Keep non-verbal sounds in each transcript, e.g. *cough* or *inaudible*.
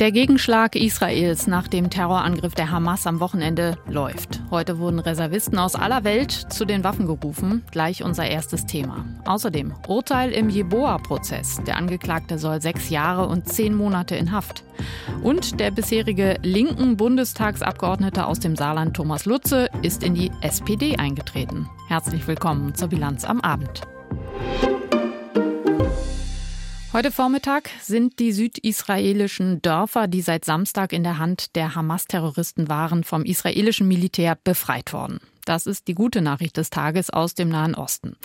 Der Gegenschlag Israels nach dem Terrorangriff der Hamas am Wochenende läuft. Heute wurden Reservisten aus aller Welt zu den Waffen gerufen. Gleich unser erstes Thema. Außerdem Urteil im Jeboa-Prozess. Der Angeklagte soll sechs Jahre und zehn Monate in Haft. Und der bisherige linken Bundestagsabgeordnete aus dem Saarland Thomas Lutze ist in die SPD eingetreten. Herzlich willkommen zur Bilanz am Abend. Heute Vormittag sind die südisraelischen Dörfer, die seit Samstag in der Hand der Hamas-Terroristen waren, vom israelischen Militär befreit worden. Das ist die gute Nachricht des Tages aus dem Nahen Osten.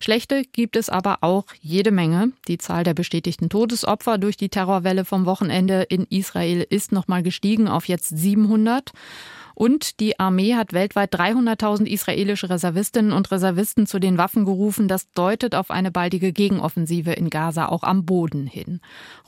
Schlechte gibt es aber auch jede Menge. Die Zahl der bestätigten Todesopfer durch die Terrorwelle vom Wochenende in Israel ist nochmal gestiegen auf jetzt 700. Und die Armee hat weltweit 300.000 israelische Reservistinnen und Reservisten zu den Waffen gerufen. Das deutet auf eine baldige Gegenoffensive in Gaza auch am Boden hin.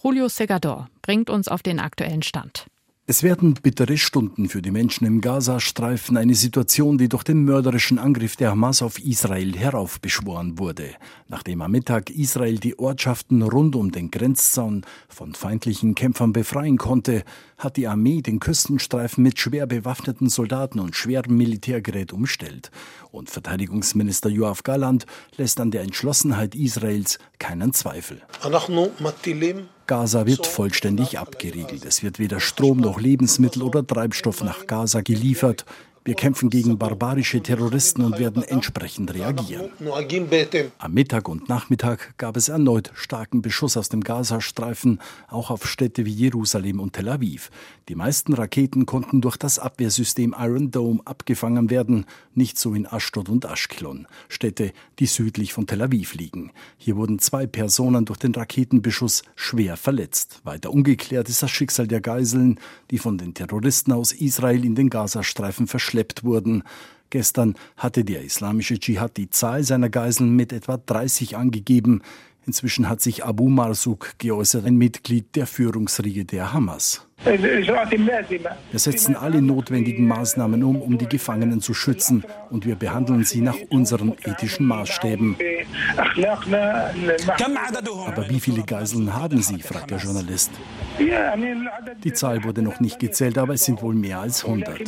Julio Segador bringt uns auf den aktuellen Stand. Es werden bittere Stunden für die Menschen im Gazastreifen, eine Situation, die durch den mörderischen Angriff der Hamas auf Israel heraufbeschworen wurde. Nachdem am Mittag Israel die Ortschaften rund um den Grenzzaun von feindlichen Kämpfern befreien konnte, hat die Armee den Küstenstreifen mit schwer bewaffneten Soldaten und schwerem Militärgerät umstellt. Und Verteidigungsminister Joachim Galland lässt an der Entschlossenheit Israels keinen Zweifel. Gaza wird vollständig abgeriegelt. Es wird weder Strom noch Lebensmittel oder Treibstoff nach Gaza geliefert. Wir kämpfen gegen barbarische Terroristen und werden entsprechend reagieren. Am Mittag und Nachmittag gab es erneut starken Beschuss aus dem Gazastreifen, auch auf Städte wie Jerusalem und Tel Aviv. Die meisten Raketen konnten durch das Abwehrsystem Iron Dome abgefangen werden, nicht so in Ashdod und Ashkelon, Städte, die südlich von Tel Aviv liegen. Hier wurden zwei Personen durch den Raketenbeschuss schwer verletzt. Weiter ungeklärt ist das Schicksal der Geiseln, die von den Terroristen aus Israel in den Gazastreifen verschleppt verschleppt wurden. Gestern hatte der islamische Dschihad die Zahl seiner Geiseln mit etwa 30 angegeben. Inzwischen hat sich Abu Marsuk geäußert, ein Mitglied der Führungsriege der Hamas. Wir setzen alle notwendigen Maßnahmen um, um die Gefangenen zu schützen, und wir behandeln sie nach unseren ethischen Maßstäben. Aber wie viele Geiseln haben Sie? fragt der Journalist. Die Zahl wurde noch nicht gezählt, aber es sind wohl mehr als 100.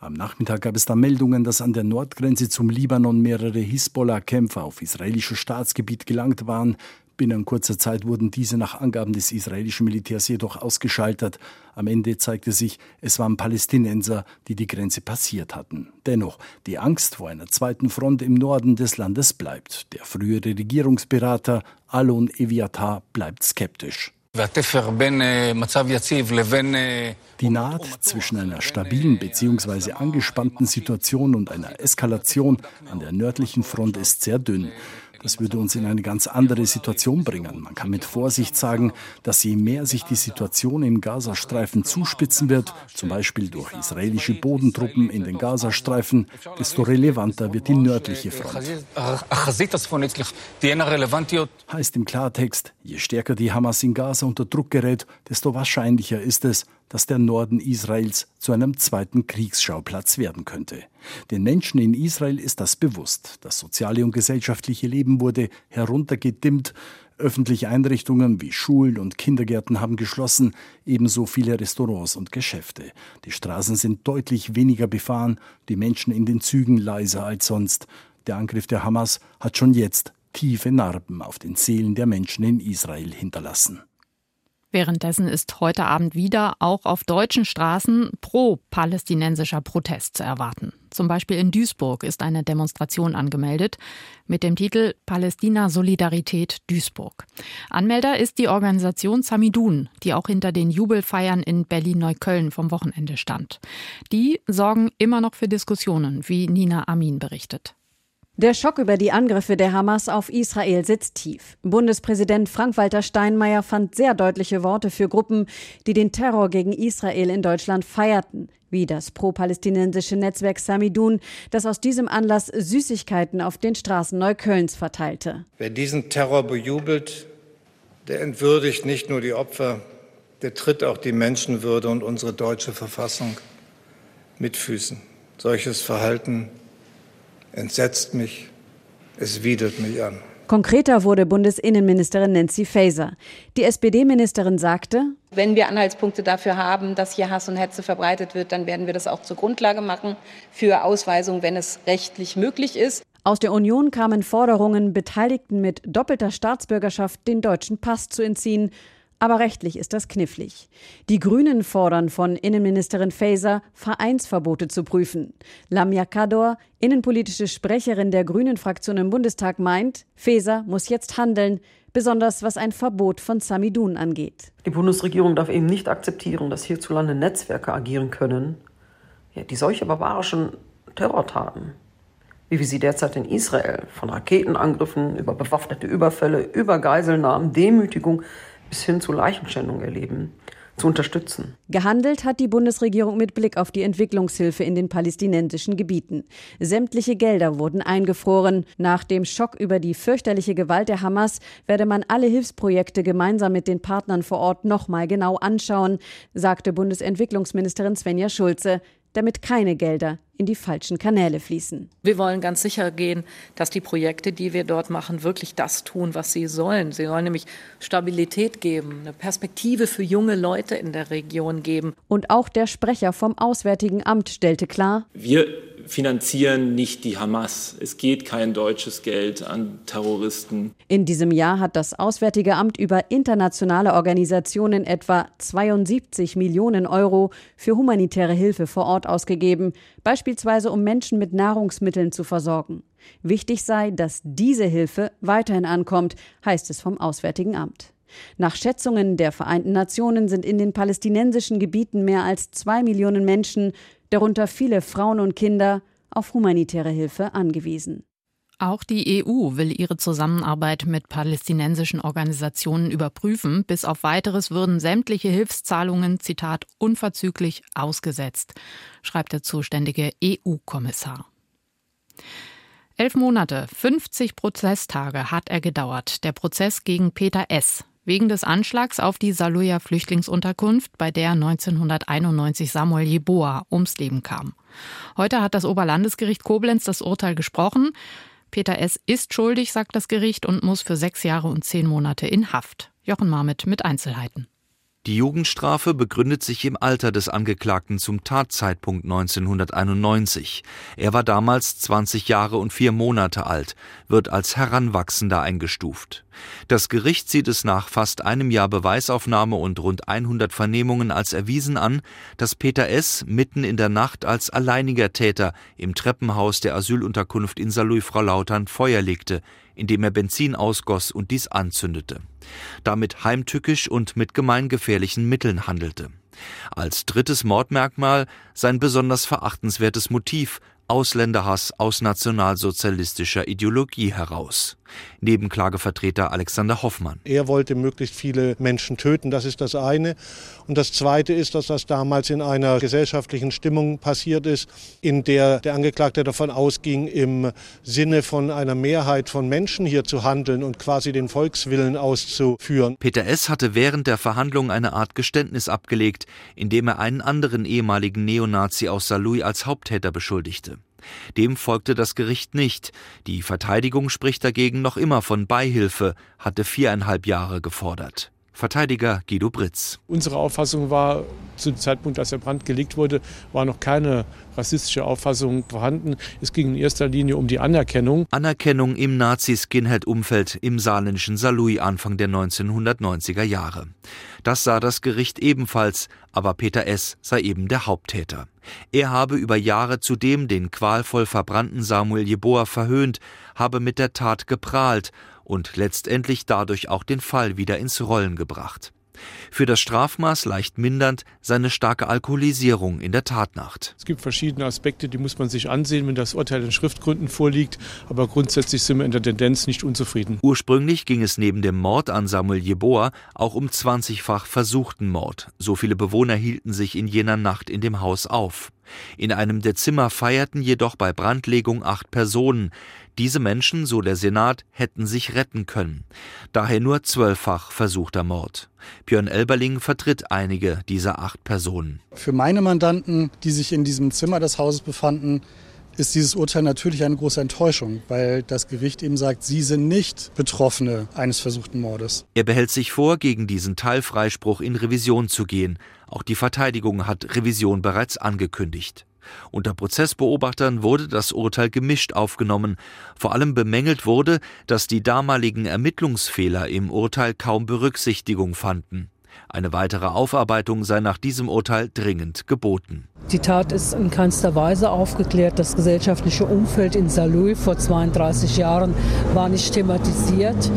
Am Nachmittag gab es da Meldungen, dass an der Nordgrenze zum Libanon mehrere Hisbollah-Kämpfer auf israelisches Staatsgebiet gelangt waren. Binnen kurzer Zeit wurden diese nach Angaben des israelischen Militärs jedoch ausgeschaltet. Am Ende zeigte sich, es waren Palästinenser, die die Grenze passiert hatten. Dennoch, die Angst vor einer zweiten Front im Norden des Landes bleibt. Der frühere Regierungsberater Alon Eviatar bleibt skeptisch. Die Naht zwischen einer stabilen bzw. angespannten Situation und einer Eskalation an der nördlichen Front ist sehr dünn. Das würde uns in eine ganz andere Situation bringen. Man kann mit Vorsicht sagen, dass je mehr sich die Situation im Gazastreifen zuspitzen wird, zum Beispiel durch israelische Bodentruppen in den Gazastreifen, desto relevanter wird die nördliche Front. Heißt im Klartext, je stärker die Hamas in Gaza unter Druck gerät, desto wahrscheinlicher ist es, dass der Norden Israels zu einem zweiten Kriegsschauplatz werden könnte. Den Menschen in Israel ist das bewusst. Das soziale und gesellschaftliche Leben wurde heruntergedimmt. Öffentliche Einrichtungen wie Schulen und Kindergärten haben geschlossen, ebenso viele Restaurants und Geschäfte. Die Straßen sind deutlich weniger befahren, die Menschen in den Zügen leiser als sonst. Der Angriff der Hamas hat schon jetzt tiefe Narben auf den Seelen der Menschen in Israel hinterlassen. Währenddessen ist heute Abend wieder auch auf deutschen Straßen pro-palästinensischer Protest zu erwarten. Zum Beispiel in Duisburg ist eine Demonstration angemeldet mit dem Titel Palästina Solidarität Duisburg. Anmelder ist die Organisation Samidun, die auch hinter den Jubelfeiern in Berlin-Neukölln vom Wochenende stand. Die sorgen immer noch für Diskussionen, wie Nina Amin berichtet. Der Schock über die Angriffe der Hamas auf Israel sitzt tief. Bundespräsident Frank-Walter Steinmeier fand sehr deutliche Worte für Gruppen, die den Terror gegen Israel in Deutschland feierten, wie das pro-palästinensische Netzwerk Samidun, das aus diesem Anlass Süßigkeiten auf den Straßen Neuköllns verteilte. Wer diesen Terror bejubelt, der entwürdigt nicht nur die Opfer, der tritt auch die Menschenwürde und unsere deutsche Verfassung mit Füßen. Solches Verhalten entsetzt mich, Es widert mich an. Konkreter wurde Bundesinnenministerin Nancy Faeser. Die SPD-Ministerin sagte, wenn wir Anhaltspunkte dafür haben, dass hier Hass und Hetze verbreitet wird, dann werden wir das auch zur Grundlage machen für Ausweisung, wenn es rechtlich möglich ist. Aus der Union kamen Forderungen, Beteiligten mit doppelter Staatsbürgerschaft den deutschen Pass zu entziehen. Aber rechtlich ist das knifflig. Die Grünen fordern von Innenministerin Faeser, Vereinsverbote zu prüfen. Lamia Kador, innenpolitische Sprecherin der Grünen-Fraktion im Bundestag, meint, Faeser muss jetzt handeln, besonders was ein Verbot von Samidun angeht. Die Bundesregierung darf eben nicht akzeptieren, dass hierzulande Netzwerke agieren können, die solche barbarischen Terrortaten, wie wir sie derzeit in Israel, von Raketenangriffen über bewaffnete Überfälle, über Geiselnahmen, Demütigung bis hin zu Leichenschändung erleben, zu unterstützen. Gehandelt hat die Bundesregierung mit Blick auf die Entwicklungshilfe in den palästinensischen Gebieten. Sämtliche Gelder wurden eingefroren. Nach dem Schock über die fürchterliche Gewalt der Hamas werde man alle Hilfsprojekte gemeinsam mit den Partnern vor Ort nochmal genau anschauen, sagte Bundesentwicklungsministerin Svenja Schulze damit keine Gelder in die falschen Kanäle fließen. Wir wollen ganz sicher gehen, dass die Projekte, die wir dort machen, wirklich das tun, was sie sollen. Sie sollen nämlich Stabilität geben, eine Perspektive für junge Leute in der Region geben. Und auch der Sprecher vom Auswärtigen Amt stellte klar, wir finanzieren nicht die Hamas. Es geht kein deutsches Geld an Terroristen. In diesem Jahr hat das Auswärtige Amt über internationale Organisationen etwa 72 Millionen Euro für humanitäre Hilfe vor Ort ausgegeben, beispielsweise um Menschen mit Nahrungsmitteln zu versorgen. Wichtig sei, dass diese Hilfe weiterhin ankommt, heißt es vom Auswärtigen Amt. Nach Schätzungen der Vereinten Nationen sind in den palästinensischen Gebieten mehr als zwei Millionen Menschen darunter viele Frauen und Kinder, auf humanitäre Hilfe angewiesen. Auch die EU will ihre Zusammenarbeit mit palästinensischen Organisationen überprüfen. Bis auf weiteres würden sämtliche Hilfszahlungen, Zitat, unverzüglich ausgesetzt, schreibt der zuständige EU-Kommissar. Elf Monate, 50 Prozesstage hat er gedauert. Der Prozess gegen Peter S., wegen des Anschlags auf die Saluja Flüchtlingsunterkunft, bei der 1991 Samuel Jeboa ums Leben kam. Heute hat das Oberlandesgericht Koblenz das Urteil gesprochen. Peter S. ist schuldig, sagt das Gericht, und muss für sechs Jahre und zehn Monate in Haft. Jochen Marmit mit Einzelheiten. Die Jugendstrafe begründet sich im Alter des Angeklagten zum Tatzeitpunkt 1991. Er war damals 20 Jahre und vier Monate alt, wird als Heranwachsender eingestuft. Das Gericht sieht es nach fast einem Jahr Beweisaufnahme und rund 100 Vernehmungen als erwiesen an, dass Peter S. mitten in der Nacht als alleiniger Täter im Treppenhaus der Asylunterkunft in Saarlouis-Frau Lautern Feuer legte, indem er Benzin ausgoss und dies anzündete. Damit heimtückisch und mit gemeingefährlichen Mitteln handelte. Als drittes Mordmerkmal sein besonders verachtenswertes Motiv, Ausländerhass aus nationalsozialistischer Ideologie heraus. Nebenklagevertreter Alexander Hoffmann. Er wollte möglichst viele Menschen töten, das ist das eine. Und das zweite ist, dass das damals in einer gesellschaftlichen Stimmung passiert ist, in der der Angeklagte davon ausging, im Sinne von einer Mehrheit von Menschen hier zu handeln und quasi den Volkswillen auszuführen. Peter S. hatte während der Verhandlung eine Art Geständnis abgelegt, indem er einen anderen ehemaligen Neonazi aus Saarlouis als Haupttäter beschuldigte. Dem folgte das Gericht nicht. Die Verteidigung spricht dagegen noch immer von Beihilfe, hatte viereinhalb Jahre gefordert. Verteidiger Guido Britz. Unsere Auffassung war, zu dem Zeitpunkt, als der Brand gelegt wurde, war noch keine rassistische Auffassung vorhanden. Es ging in erster Linie um die Anerkennung. Anerkennung im Nazi-Skinhead-Umfeld im saarländischen Saarlouis Anfang der 1990er Jahre. Das sah das Gericht ebenfalls, aber Peter S. sei eben der Haupttäter. Er habe über Jahre zudem den qualvoll verbrannten Samuel Jeboa verhöhnt, habe mit der Tat geprahlt und letztendlich dadurch auch den Fall wieder ins Rollen gebracht. Für das Strafmaß leicht mindernd seine starke Alkoholisierung in der Tatnacht. Es gibt verschiedene Aspekte, die muss man sich ansehen, wenn das Urteil in Schriftgründen vorliegt. Aber grundsätzlich sind wir in der Tendenz nicht unzufrieden. Ursprünglich ging es neben dem Mord an Samuel Jeboa auch um 20-fach versuchten Mord. So viele Bewohner hielten sich in jener Nacht in dem Haus auf. In einem der Zimmer feierten jedoch bei Brandlegung acht Personen. Diese Menschen, so der Senat, hätten sich retten können. Daher nur zwölffach versuchter Mord. Björn Elberling vertritt einige dieser acht Personen. Für meine Mandanten, die sich in diesem Zimmer des Hauses befanden, ist dieses Urteil natürlich eine große Enttäuschung, weil das Gericht eben sagt, Sie sind nicht Betroffene eines versuchten Mordes. Er behält sich vor, gegen diesen Teilfreispruch in Revision zu gehen. Auch die Verteidigung hat Revision bereits angekündigt. Unter Prozessbeobachtern wurde das Urteil gemischt aufgenommen. Vor allem bemängelt wurde, dass die damaligen Ermittlungsfehler im Urteil kaum Berücksichtigung fanden. Eine weitere Aufarbeitung sei nach diesem Urteil dringend geboten. Die Tat ist in keinster Weise aufgeklärt. Das gesellschaftliche Umfeld in Saarlouis vor 32 Jahren war nicht thematisiert.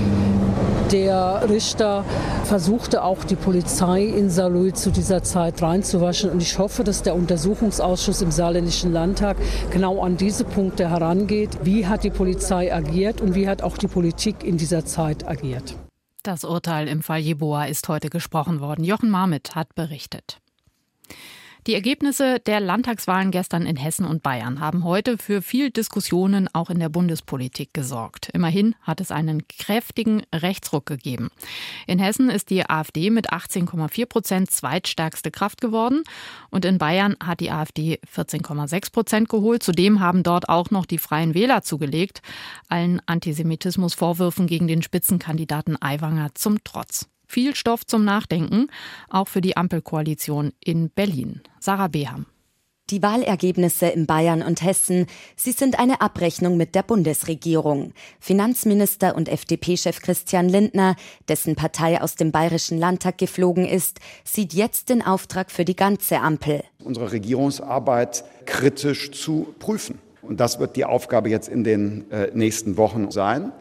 Der Richter versuchte auch die Polizei in Saarlouis zu dieser Zeit reinzuwaschen. Und ich hoffe, dass der Untersuchungsausschuss im Saarländischen Landtag genau an diese Punkte herangeht. Wie hat die Polizei agiert und wie hat auch die Politik in dieser Zeit agiert? Das Urteil im Fall Jeboa ist heute gesprochen worden. Jochen Marmit hat berichtet. Die Ergebnisse der Landtagswahlen gestern in Hessen und Bayern haben heute für viel Diskussionen auch in der Bundespolitik gesorgt. Immerhin hat es einen kräftigen Rechtsruck gegeben. In Hessen ist die AfD mit 18,4 Prozent zweitstärkste Kraft geworden und in Bayern hat die AfD 14,6 Prozent geholt. Zudem haben dort auch noch die Freien Wähler zugelegt, allen Antisemitismusvorwürfen gegen den Spitzenkandidaten Aiwanger zum Trotz viel Stoff zum Nachdenken, auch für die Ampelkoalition in Berlin. Sarah Beham. Die Wahlergebnisse in Bayern und Hessen, sie sind eine Abrechnung mit der Bundesregierung. Finanzminister und FDP-Chef Christian Lindner, dessen Partei aus dem Bayerischen Landtag geflogen ist, sieht jetzt den Auftrag für die ganze Ampel. Unsere Regierungsarbeit kritisch zu prüfen. Und das wird die Aufgabe jetzt in den äh, nächsten Wochen sein.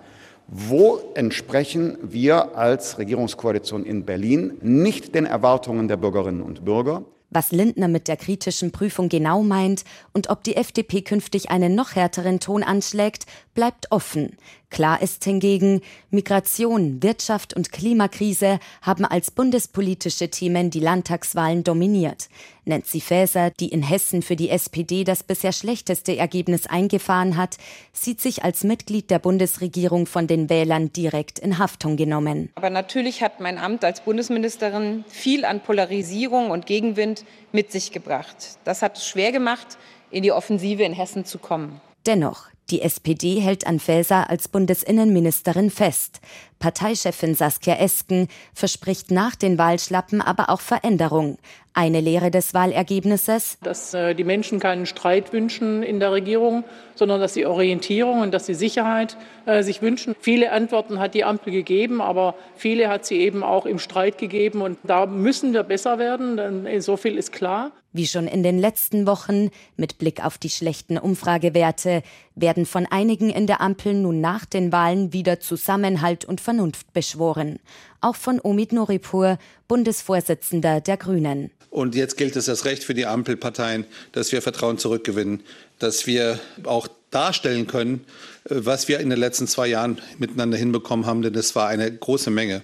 Wo entsprechen wir als Regierungskoalition in Berlin nicht den Erwartungen der Bürgerinnen und Bürger? Was Lindner mit der kritischen Prüfung genau meint und ob die FDP künftig einen noch härteren Ton anschlägt, bleibt offen. Klar ist hingegen, Migration, Wirtschaft und Klimakrise haben als bundespolitische Themen die Landtagswahlen dominiert. Nancy Faeser, die in Hessen für die SPD das bisher schlechteste Ergebnis eingefahren hat, sieht sich als Mitglied der Bundesregierung von den Wählern direkt in Haftung genommen. Aber natürlich hat mein Amt als Bundesministerin viel an Polarisierung und Gegenwind mit sich gebracht. Das hat es schwer gemacht, in die Offensive in Hessen zu kommen. Dennoch, die SPD hält an Faeser als Bundesinnenministerin fest. Parteichefin Saskia Esken verspricht nach den Wahlschlappen aber auch Veränderung. Eine Lehre des Wahlergebnisses? Dass äh, die Menschen keinen Streit wünschen in der Regierung, sondern dass sie Orientierung und dass sie Sicherheit äh, sich wünschen. Viele Antworten hat die Ampel gegeben, aber viele hat sie eben auch im Streit gegeben. Und da müssen wir besser werden, denn so viel ist klar. Wie schon in den letzten Wochen, mit Blick auf die schlechten Umfragewerte, werden von einigen in der Ampel nun nach den Wahlen wieder Zusammenhalt und Vernunft beschworen. Auch von Omid Noripur, Bundesvorsitzender der Grünen. Und jetzt gilt es das Recht für die Ampelparteien, dass wir Vertrauen zurückgewinnen, dass wir auch darstellen können, was wir in den letzten zwei Jahren miteinander hinbekommen haben, denn es war eine große Menge,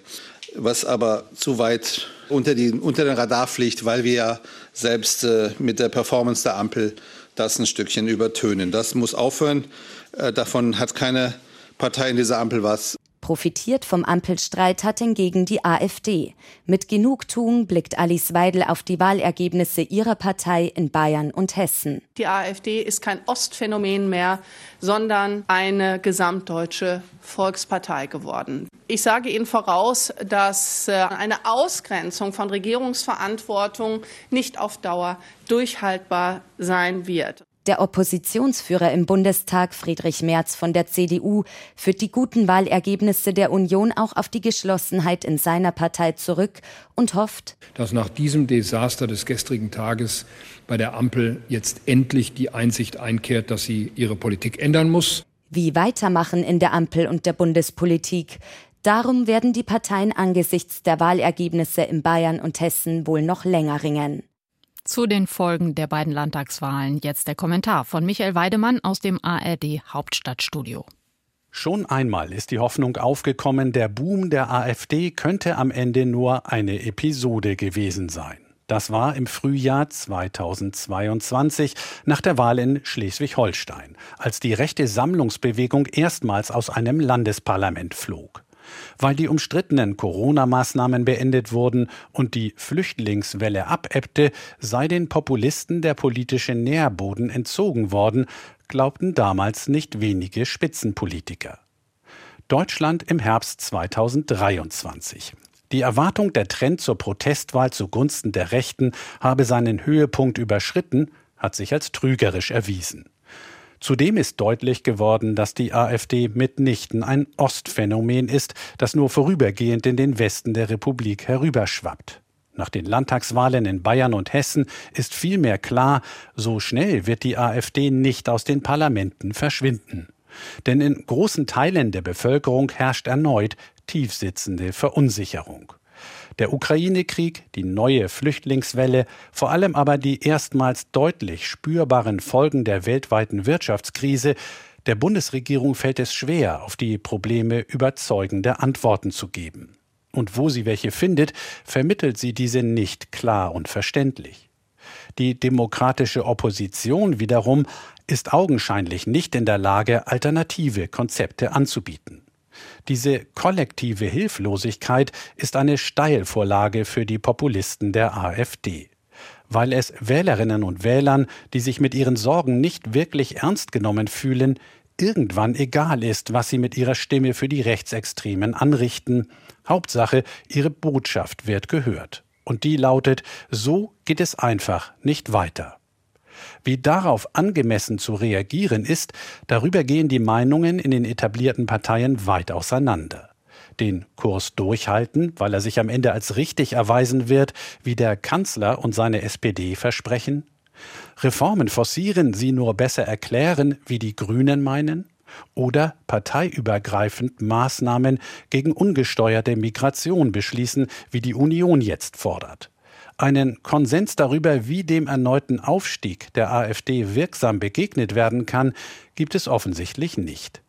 was aber zu weit unter, die, unter den Radar fliegt, weil wir ja selbst äh, mit der Performance der Ampel das ein Stückchen übertönen. Das muss aufhören. Äh, davon hat keine Partei in dieser Ampel was. Profitiert vom Ampelstreit hat hingegen die AfD. Mit Genugtuung blickt Alice Weidel auf die Wahlergebnisse ihrer Partei in Bayern und Hessen. Die AfD ist kein Ostphänomen mehr, sondern eine gesamtdeutsche Volkspartei geworden. Ich sage Ihnen voraus, dass äh, eine Ausgrenzung von Regierungsverantwortung nicht auf Dauer durchhaltbar sein wird. Der Oppositionsführer im Bundestag Friedrich Merz von der CDU führt die guten Wahlergebnisse der Union auch auf die Geschlossenheit in seiner Partei zurück und hofft, dass nach diesem Desaster des gestrigen Tages bei der Ampel jetzt endlich die Einsicht einkehrt, dass sie ihre Politik ändern muss. Wie weitermachen in der Ampel und der Bundespolitik? Darum werden die Parteien angesichts der Wahlergebnisse in Bayern und Hessen wohl noch länger ringen. Zu den Folgen der beiden Landtagswahlen jetzt der Kommentar von Michael Weidemann aus dem ARD Hauptstadtstudio. Schon einmal ist die Hoffnung aufgekommen, der Boom der AfD könnte am Ende nur eine Episode gewesen sein. Das war im Frühjahr 2022 nach der Wahl in Schleswig-Holstein, als die rechte Sammlungsbewegung erstmals aus einem Landesparlament flog. Weil die umstrittenen Corona-Maßnahmen beendet wurden und die Flüchtlingswelle abebbte, sei den Populisten der politische Nährboden entzogen worden, glaubten damals nicht wenige Spitzenpolitiker. Deutschland im Herbst 2023. Die Erwartung, der Trend zur Protestwahl zugunsten der Rechten habe seinen Höhepunkt überschritten, hat sich als trügerisch erwiesen. Zudem ist deutlich geworden, dass die AfD mitnichten ein Ostphänomen ist, das nur vorübergehend in den Westen der Republik herüberschwappt. Nach den Landtagswahlen in Bayern und Hessen ist vielmehr klar, so schnell wird die AfD nicht aus den Parlamenten verschwinden. Denn in großen Teilen der Bevölkerung herrscht erneut tiefsitzende Verunsicherung. Der Ukraine-Krieg, die neue Flüchtlingswelle, vor allem aber die erstmals deutlich spürbaren Folgen der weltweiten Wirtschaftskrise, der Bundesregierung fällt es schwer, auf die Probleme überzeugende Antworten zu geben. Und wo sie welche findet, vermittelt sie diese nicht klar und verständlich. Die demokratische Opposition wiederum ist augenscheinlich nicht in der Lage, alternative Konzepte anzubieten. Diese kollektive Hilflosigkeit ist eine Steilvorlage für die Populisten der AfD. Weil es Wählerinnen und Wählern, die sich mit ihren Sorgen nicht wirklich ernst genommen fühlen, irgendwann egal ist, was sie mit ihrer Stimme für die Rechtsextremen anrichten. Hauptsache, ihre Botschaft wird gehört. Und die lautet, so geht es einfach nicht weiter. Wie darauf angemessen zu reagieren ist, darüber gehen die Meinungen in den etablierten Parteien weit auseinander. Den Kurs durchhalten, weil er sich am Ende als richtig erweisen wird, wie der Kanzler und seine SPD versprechen? Reformen forcieren, sie nur besser erklären, wie die Grünen meinen? Oder parteiübergreifend Maßnahmen gegen ungesteuerte Migration beschließen, wie die Union jetzt fordert? Einen Konsens darüber, wie dem erneuten Aufstieg der AfD wirksam begegnet werden kann, gibt es offensichtlich nicht.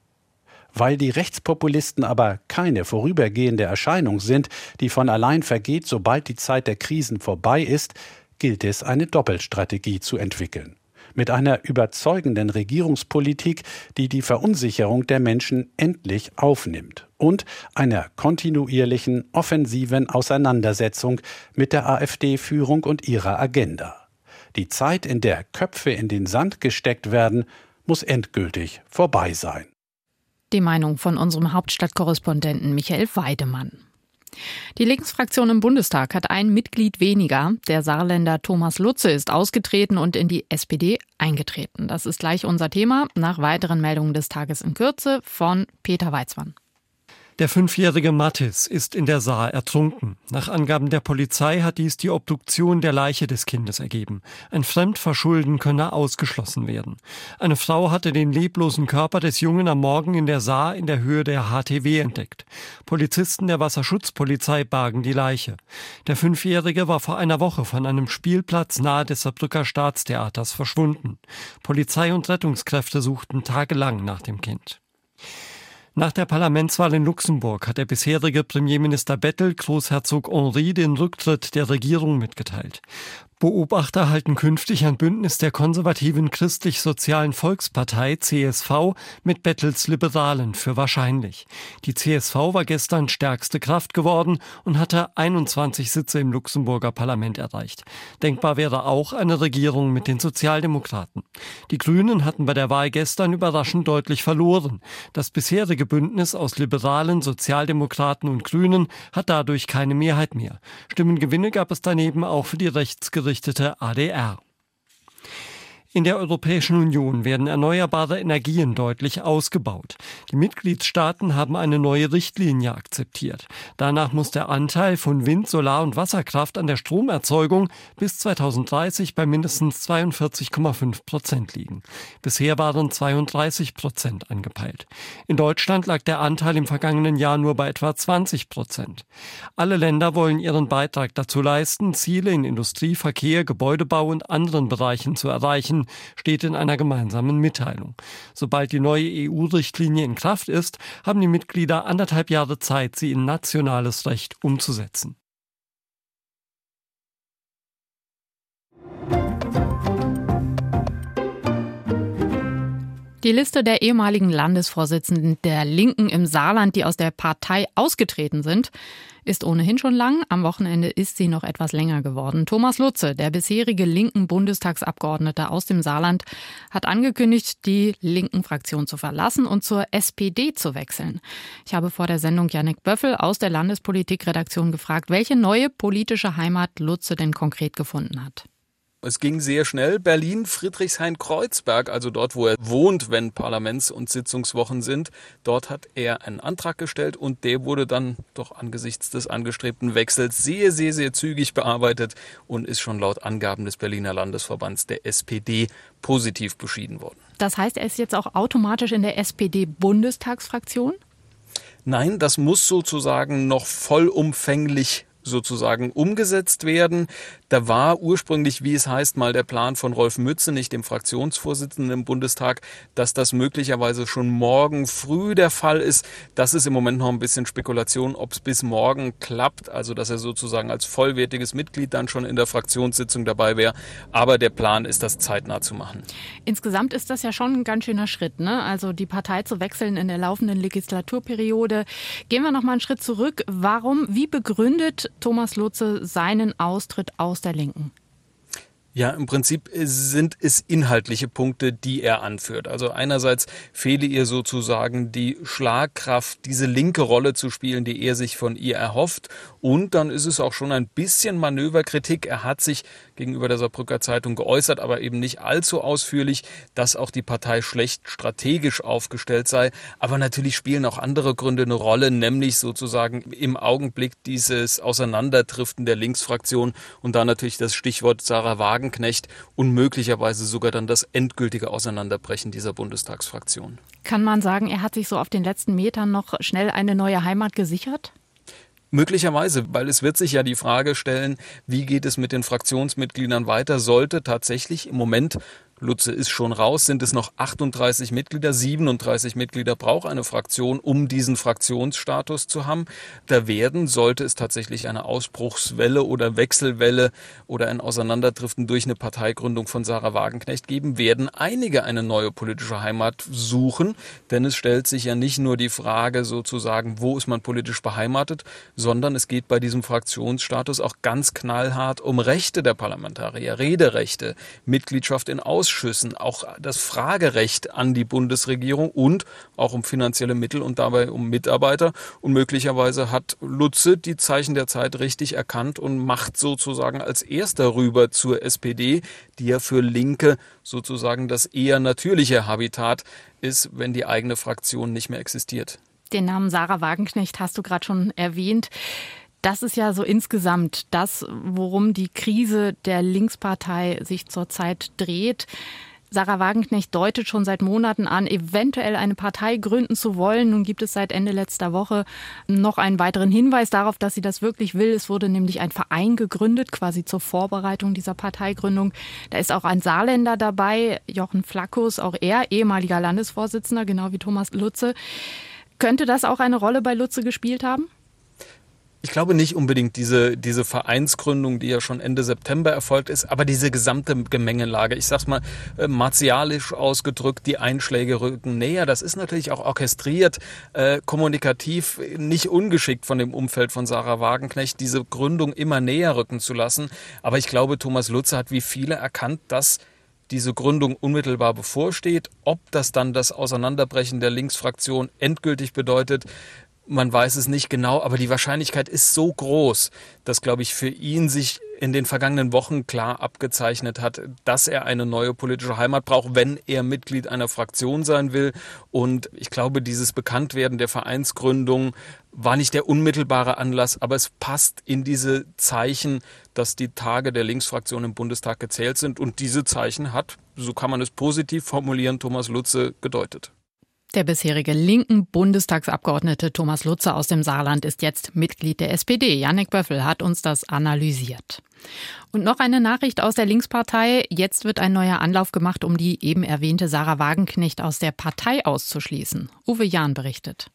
Weil die Rechtspopulisten aber keine vorübergehende Erscheinung sind, die von allein vergeht, sobald die Zeit der Krisen vorbei ist, gilt es, eine Doppelstrategie zu entwickeln mit einer überzeugenden Regierungspolitik, die die Verunsicherung der Menschen endlich aufnimmt und einer kontinuierlichen offensiven Auseinandersetzung mit der AfD-Führung und ihrer Agenda. Die Zeit, in der Köpfe in den Sand gesteckt werden, muss endgültig vorbei sein. Die Meinung von unserem Hauptstadtkorrespondenten Michael Weidemann. Die Linksfraktion im Bundestag hat ein Mitglied weniger. Der Saarländer Thomas Lutze ist ausgetreten und in die SPD eingetreten. Das ist gleich unser Thema nach weiteren Meldungen des Tages in Kürze von Peter Weizmann. Der fünfjährige Mattis ist in der Saar ertrunken. Nach Angaben der Polizei hat dies die Obduktion der Leiche des Kindes ergeben. Ein Fremdverschulden könne ausgeschlossen werden. Eine Frau hatte den leblosen Körper des Jungen am Morgen in der Saar in der Höhe der HTW entdeckt. Polizisten der Wasserschutzpolizei bargen die Leiche. Der Fünfjährige war vor einer Woche von einem Spielplatz nahe des Saarbrücker Staatstheaters verschwunden. Polizei und Rettungskräfte suchten tagelang nach dem Kind. Nach der Parlamentswahl in Luxemburg hat der bisherige Premierminister Bettel Großherzog Henri den Rücktritt der Regierung mitgeteilt. Beobachter halten künftig ein Bündnis der konservativen christlich-sozialen Volkspartei CSV mit Bettels Liberalen für wahrscheinlich. Die CSV war gestern stärkste Kraft geworden und hatte 21 Sitze im Luxemburger Parlament erreicht. Denkbar wäre auch eine Regierung mit den Sozialdemokraten. Die Grünen hatten bei der Wahl gestern überraschend deutlich verloren. Das bisherige Bündnis aus Liberalen, Sozialdemokraten und Grünen hat dadurch keine Mehrheit mehr. Stimmengewinne gab es daneben auch für die rechtsgerichteten ausgerichtete ADR. In der Europäischen Union werden erneuerbare Energien deutlich ausgebaut. Die Mitgliedstaaten haben eine neue Richtlinie akzeptiert. Danach muss der Anteil von Wind, Solar und Wasserkraft an der Stromerzeugung bis 2030 bei mindestens 42,5 Prozent liegen. Bisher waren 32 Prozent angepeilt. In Deutschland lag der Anteil im vergangenen Jahr nur bei etwa 20 Prozent. Alle Länder wollen ihren Beitrag dazu leisten, Ziele in Industrie, Verkehr, Gebäudebau und anderen Bereichen zu erreichen, steht in einer gemeinsamen Mitteilung. Sobald die neue EU-Richtlinie in Kraft ist, haben die Mitglieder anderthalb Jahre Zeit, sie in nationales Recht umzusetzen. Die Liste der ehemaligen Landesvorsitzenden der Linken im Saarland, die aus der Partei ausgetreten sind, ist ohnehin schon lang. Am Wochenende ist sie noch etwas länger geworden. Thomas Lutze, der bisherige linken Bundestagsabgeordnete aus dem Saarland, hat angekündigt, die linken Fraktion zu verlassen und zur SPD zu wechseln. Ich habe vor der Sendung Janik Böffel aus der Landespolitikredaktion gefragt, welche neue politische Heimat Lutze denn konkret gefunden hat. Es ging sehr schnell. Berlin, Friedrichshain-Kreuzberg, also dort, wo er wohnt, wenn Parlaments- und Sitzungswochen sind. Dort hat er einen Antrag gestellt und der wurde dann doch angesichts des angestrebten Wechsels sehr, sehr, sehr zügig bearbeitet und ist schon laut Angaben des Berliner Landesverbands der SPD positiv beschieden worden. Das heißt, er ist jetzt auch automatisch in der SPD-Bundestagsfraktion? Nein, das muss sozusagen noch vollumfänglich sozusagen umgesetzt werden. Da war ursprünglich, wie es heißt, mal der Plan von Rolf Mütze, nicht dem Fraktionsvorsitzenden im Bundestag, dass das möglicherweise schon morgen früh der Fall ist. Das ist im Moment noch ein bisschen Spekulation, ob es bis morgen klappt, also dass er sozusagen als vollwertiges Mitglied dann schon in der Fraktionssitzung dabei wäre. Aber der Plan ist, das zeitnah zu machen. Insgesamt ist das ja schon ein ganz schöner Schritt, ne? Also die Partei zu wechseln in der laufenden Legislaturperiode. Gehen wir noch mal einen Schritt zurück. Warum, wie begründet Thomas Lutze seinen Austritt aus der Linken? Ja, im Prinzip sind es inhaltliche Punkte, die er anführt. Also einerseits fehle ihr sozusagen die Schlagkraft, diese linke Rolle zu spielen, die er sich von ihr erhofft. Und dann ist es auch schon ein bisschen Manöverkritik. Er hat sich gegenüber der Saarbrücker Zeitung geäußert, aber eben nicht allzu ausführlich, dass auch die Partei schlecht strategisch aufgestellt sei. Aber natürlich spielen auch andere Gründe eine Rolle, nämlich sozusagen im Augenblick dieses Auseinanderdriften der Linksfraktion und da natürlich das Stichwort Sarah Wagen Wagenknecht und möglicherweise sogar dann das endgültige Auseinanderbrechen dieser Bundestagsfraktion. Kann man sagen, er hat sich so auf den letzten Metern noch schnell eine neue Heimat gesichert? Möglicherweise, weil es wird sich ja die Frage stellen, wie geht es mit den Fraktionsmitgliedern weiter? Sollte tatsächlich im Moment Lutze ist schon raus, sind es noch 38 Mitglieder, 37 Mitglieder braucht eine Fraktion, um diesen Fraktionsstatus zu haben. Da werden, sollte es tatsächlich eine Ausbruchswelle oder Wechselwelle oder ein Auseinanderdriften durch eine Parteigründung von Sarah Wagenknecht geben, werden einige eine neue politische Heimat suchen, denn es stellt sich ja nicht nur die Frage sozusagen, wo ist man politisch beheimatet, sondern es geht bei diesem Fraktionsstatus auch ganz knallhart um Rechte der Parlamentarier, Rederechte, Mitgliedschaft in Aus Ausschüssen auch das Fragerecht an die Bundesregierung und auch um finanzielle Mittel und dabei um Mitarbeiter. Und möglicherweise hat Lutze die Zeichen der Zeit richtig erkannt und macht sozusagen als erster rüber zur SPD, die ja für Linke sozusagen das eher natürliche Habitat ist, wenn die eigene Fraktion nicht mehr existiert. Den Namen Sarah Wagenknecht hast du gerade schon erwähnt. Das ist ja so insgesamt das, worum die Krise der Linkspartei sich zurzeit dreht. Sarah Wagenknecht deutet schon seit Monaten an, eventuell eine Partei gründen zu wollen. Nun gibt es seit Ende letzter Woche noch einen weiteren Hinweis darauf, dass sie das wirklich will. Es wurde nämlich ein Verein gegründet, quasi zur Vorbereitung dieser Parteigründung. Da ist auch ein Saarländer dabei, Jochen Flackus, auch er ehemaliger Landesvorsitzender, genau wie Thomas Lutze. Könnte das auch eine Rolle bei Lutze gespielt haben? Ich glaube nicht unbedingt diese, diese Vereinsgründung, die ja schon Ende September erfolgt ist, aber diese gesamte Gemengelage, ich sag's mal äh, martialisch ausgedrückt, die Einschläge rücken näher. Das ist natürlich auch orchestriert, äh, kommunikativ nicht ungeschickt von dem Umfeld von Sarah Wagenknecht, diese Gründung immer näher rücken zu lassen. Aber ich glaube, Thomas Lutze hat wie viele erkannt, dass diese Gründung unmittelbar bevorsteht. Ob das dann das Auseinanderbrechen der Linksfraktion endgültig bedeutet, man weiß es nicht genau, aber die Wahrscheinlichkeit ist so groß, dass, glaube ich, für ihn sich in den vergangenen Wochen klar abgezeichnet hat, dass er eine neue politische Heimat braucht, wenn er Mitglied einer Fraktion sein will. Und ich glaube, dieses Bekanntwerden der Vereinsgründung war nicht der unmittelbare Anlass, aber es passt in diese Zeichen, dass die Tage der Linksfraktion im Bundestag gezählt sind. Und diese Zeichen hat, so kann man es positiv formulieren, Thomas Lutze gedeutet. Der bisherige linken Bundestagsabgeordnete Thomas Lutze aus dem Saarland ist jetzt Mitglied der SPD. Jannik Böffel hat uns das analysiert. Und noch eine Nachricht aus der Linkspartei. Jetzt wird ein neuer Anlauf gemacht, um die eben erwähnte Sarah Wagenknecht aus der Partei auszuschließen. Uwe Jahn berichtet.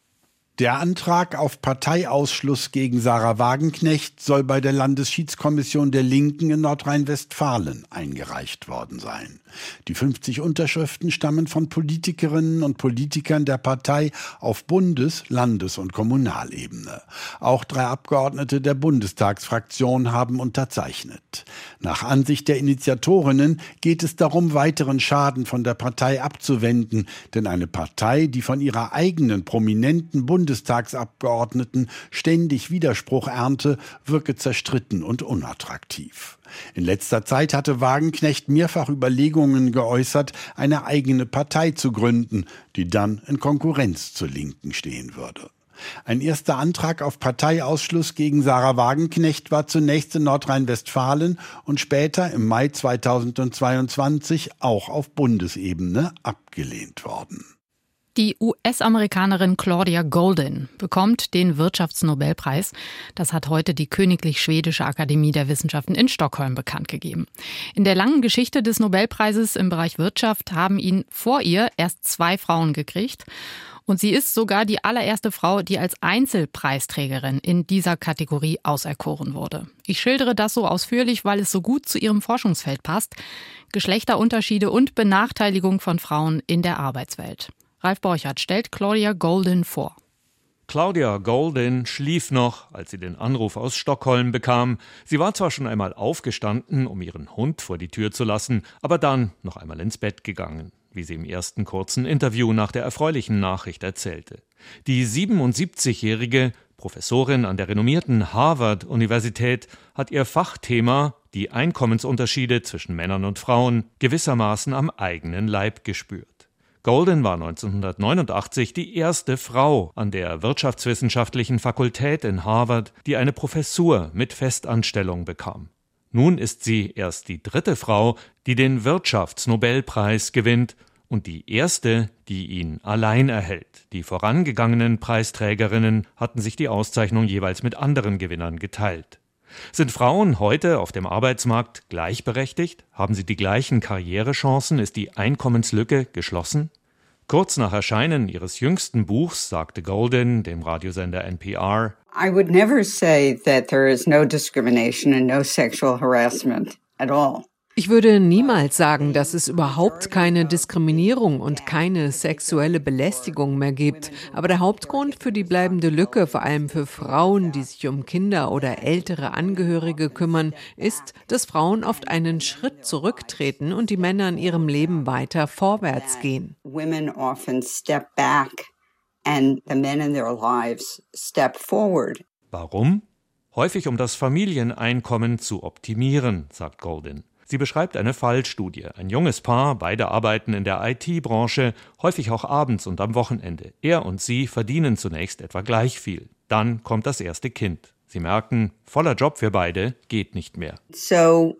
Der Antrag auf Parteiausschluss gegen Sarah Wagenknecht soll bei der Landesschiedskommission der Linken in Nordrhein-Westfalen eingereicht worden sein. Die 50 Unterschriften stammen von Politikerinnen und Politikern der Partei auf Bundes-, Landes- und Kommunalebene. Auch drei Abgeordnete der Bundestagsfraktion haben unterzeichnet. Nach Ansicht der Initiatorinnen geht es darum, weiteren Schaden von der Partei abzuwenden, denn eine Partei, die von ihrer eigenen prominenten Bundes Bundestagsabgeordneten ständig Widerspruch ernte, wirke zerstritten und unattraktiv. In letzter Zeit hatte Wagenknecht mehrfach Überlegungen geäußert, eine eigene Partei zu gründen, die dann in Konkurrenz zur Linken stehen würde. Ein erster Antrag auf Parteiausschluss gegen Sarah Wagenknecht war zunächst in Nordrhein-Westfalen und später im Mai 2022 auch auf Bundesebene abgelehnt worden. Die US-Amerikanerin Claudia Golden bekommt den Wirtschaftsnobelpreis. Das hat heute die Königlich Schwedische Akademie der Wissenschaften in Stockholm bekannt gegeben. In der langen Geschichte des Nobelpreises im Bereich Wirtschaft haben ihn vor ihr erst zwei Frauen gekriegt. Und sie ist sogar die allererste Frau, die als Einzelpreisträgerin in dieser Kategorie auserkoren wurde. Ich schildere das so ausführlich, weil es so gut zu ihrem Forschungsfeld passt. Geschlechterunterschiede und Benachteiligung von Frauen in der Arbeitswelt. Ralf Borchardt stellt Claudia Golden vor. Claudia Golden schlief noch, als sie den Anruf aus Stockholm bekam. Sie war zwar schon einmal aufgestanden, um ihren Hund vor die Tür zu lassen, aber dann noch einmal ins Bett gegangen, wie sie im ersten kurzen Interview nach der erfreulichen Nachricht erzählte. Die 77-jährige Professorin an der renommierten Harvard-Universität hat ihr Fachthema, die Einkommensunterschiede zwischen Männern und Frauen, gewissermaßen am eigenen Leib gespürt. Golden war 1989 die erste Frau an der Wirtschaftswissenschaftlichen Fakultät in Harvard, die eine Professur mit Festanstellung bekam. Nun ist sie erst die dritte Frau, die den Wirtschaftsnobelpreis gewinnt und die erste, die ihn allein erhält. Die vorangegangenen Preisträgerinnen hatten sich die Auszeichnung jeweils mit anderen Gewinnern geteilt. Sind Frauen heute auf dem Arbeitsmarkt gleichberechtigt? Haben sie die gleichen Karrierechancen? Ist die Einkommenslücke geschlossen? Kurz nach Erscheinen ihres jüngsten Buchs sagte Golden dem Radiosender NPR I would never say that there is no discrimination and no sexual harassment at all. Ich würde niemals sagen, dass es überhaupt keine Diskriminierung und keine sexuelle Belästigung mehr gibt. Aber der Hauptgrund für die bleibende Lücke, vor allem für Frauen, die sich um Kinder oder ältere Angehörige kümmern, ist, dass Frauen oft einen Schritt zurücktreten und die Männer in ihrem Leben weiter vorwärts gehen. Women often step back and the men in their lives step forward. Warum? Häufig um das Familieneinkommen zu optimieren, sagt Golden. Sie beschreibt eine Fallstudie. Ein junges Paar, beide arbeiten in der IT-Branche, häufig auch abends und am Wochenende. Er und sie verdienen zunächst etwa gleich viel. Dann kommt das erste Kind. Sie merken, voller Job für beide geht nicht mehr. So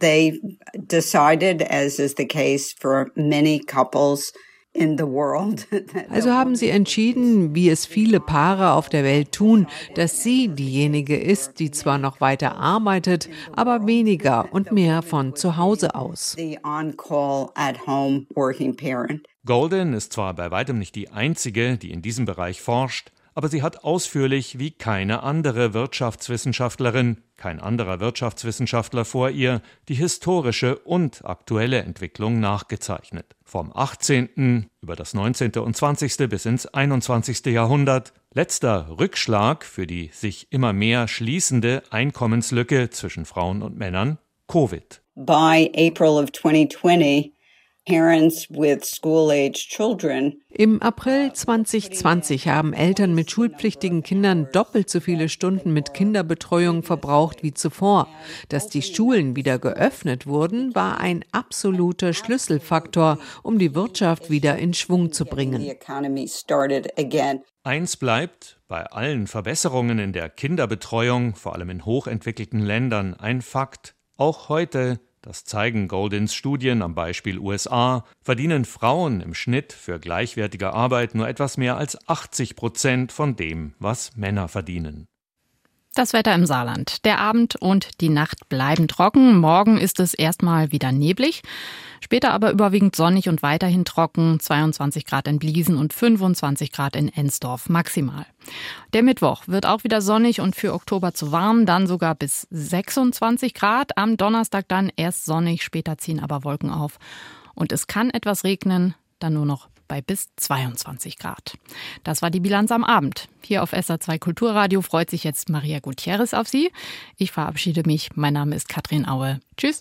they decided, as is the case for many couples, *laughs* Also haben sie entschieden, wie es viele Paare auf der Welt tun, dass sie diejenige ist, die zwar noch weiter arbeitet, aber weniger und mehr von zu Hause aus. Golden ist zwar bei weitem nicht die einzige, die in diesem Bereich forscht, aber sie hat ausführlich wie keine andere Wirtschaftswissenschaftlerin, kein anderer Wirtschaftswissenschaftler vor ihr, die historische und aktuelle Entwicklung nachgezeichnet. Vom 18. über das 19. und 20. bis ins 21. Jahrhundert, letzter Rückschlag für die sich immer mehr schließende Einkommenslücke zwischen Frauen und Männern, Covid. By April of 2020 im April 2020 haben Eltern mit schulpflichtigen Kindern doppelt so viele Stunden mit Kinderbetreuung verbraucht wie zuvor. Dass die Schulen wieder geöffnet wurden, war ein absoluter Schlüsselfaktor, um die Wirtschaft wieder in Schwung zu bringen. Eins bleibt, bei allen Verbesserungen in der Kinderbetreuung, vor allem in hochentwickelten Ländern, ein Fakt. Auch heute das zeigen Goldins Studien am Beispiel USA, verdienen Frauen im Schnitt für gleichwertige Arbeit nur etwas mehr als 80 Prozent von dem, was Männer verdienen. Das Wetter im Saarland. Der Abend und die Nacht bleiben trocken. Morgen ist es erstmal wieder neblig. Später aber überwiegend sonnig und weiterhin trocken. 22 Grad in Bliesen und 25 Grad in Ensdorf maximal. Der Mittwoch wird auch wieder sonnig und für Oktober zu warm. Dann sogar bis 26 Grad. Am Donnerstag dann erst sonnig. Später ziehen aber Wolken auf. Und es kann etwas regnen. Dann nur noch bei bis 22 Grad. Das war die Bilanz am Abend. Hier auf SA2 Kulturradio freut sich jetzt Maria Gutierrez auf Sie. Ich verabschiede mich. Mein Name ist Katrin Aue. Tschüss.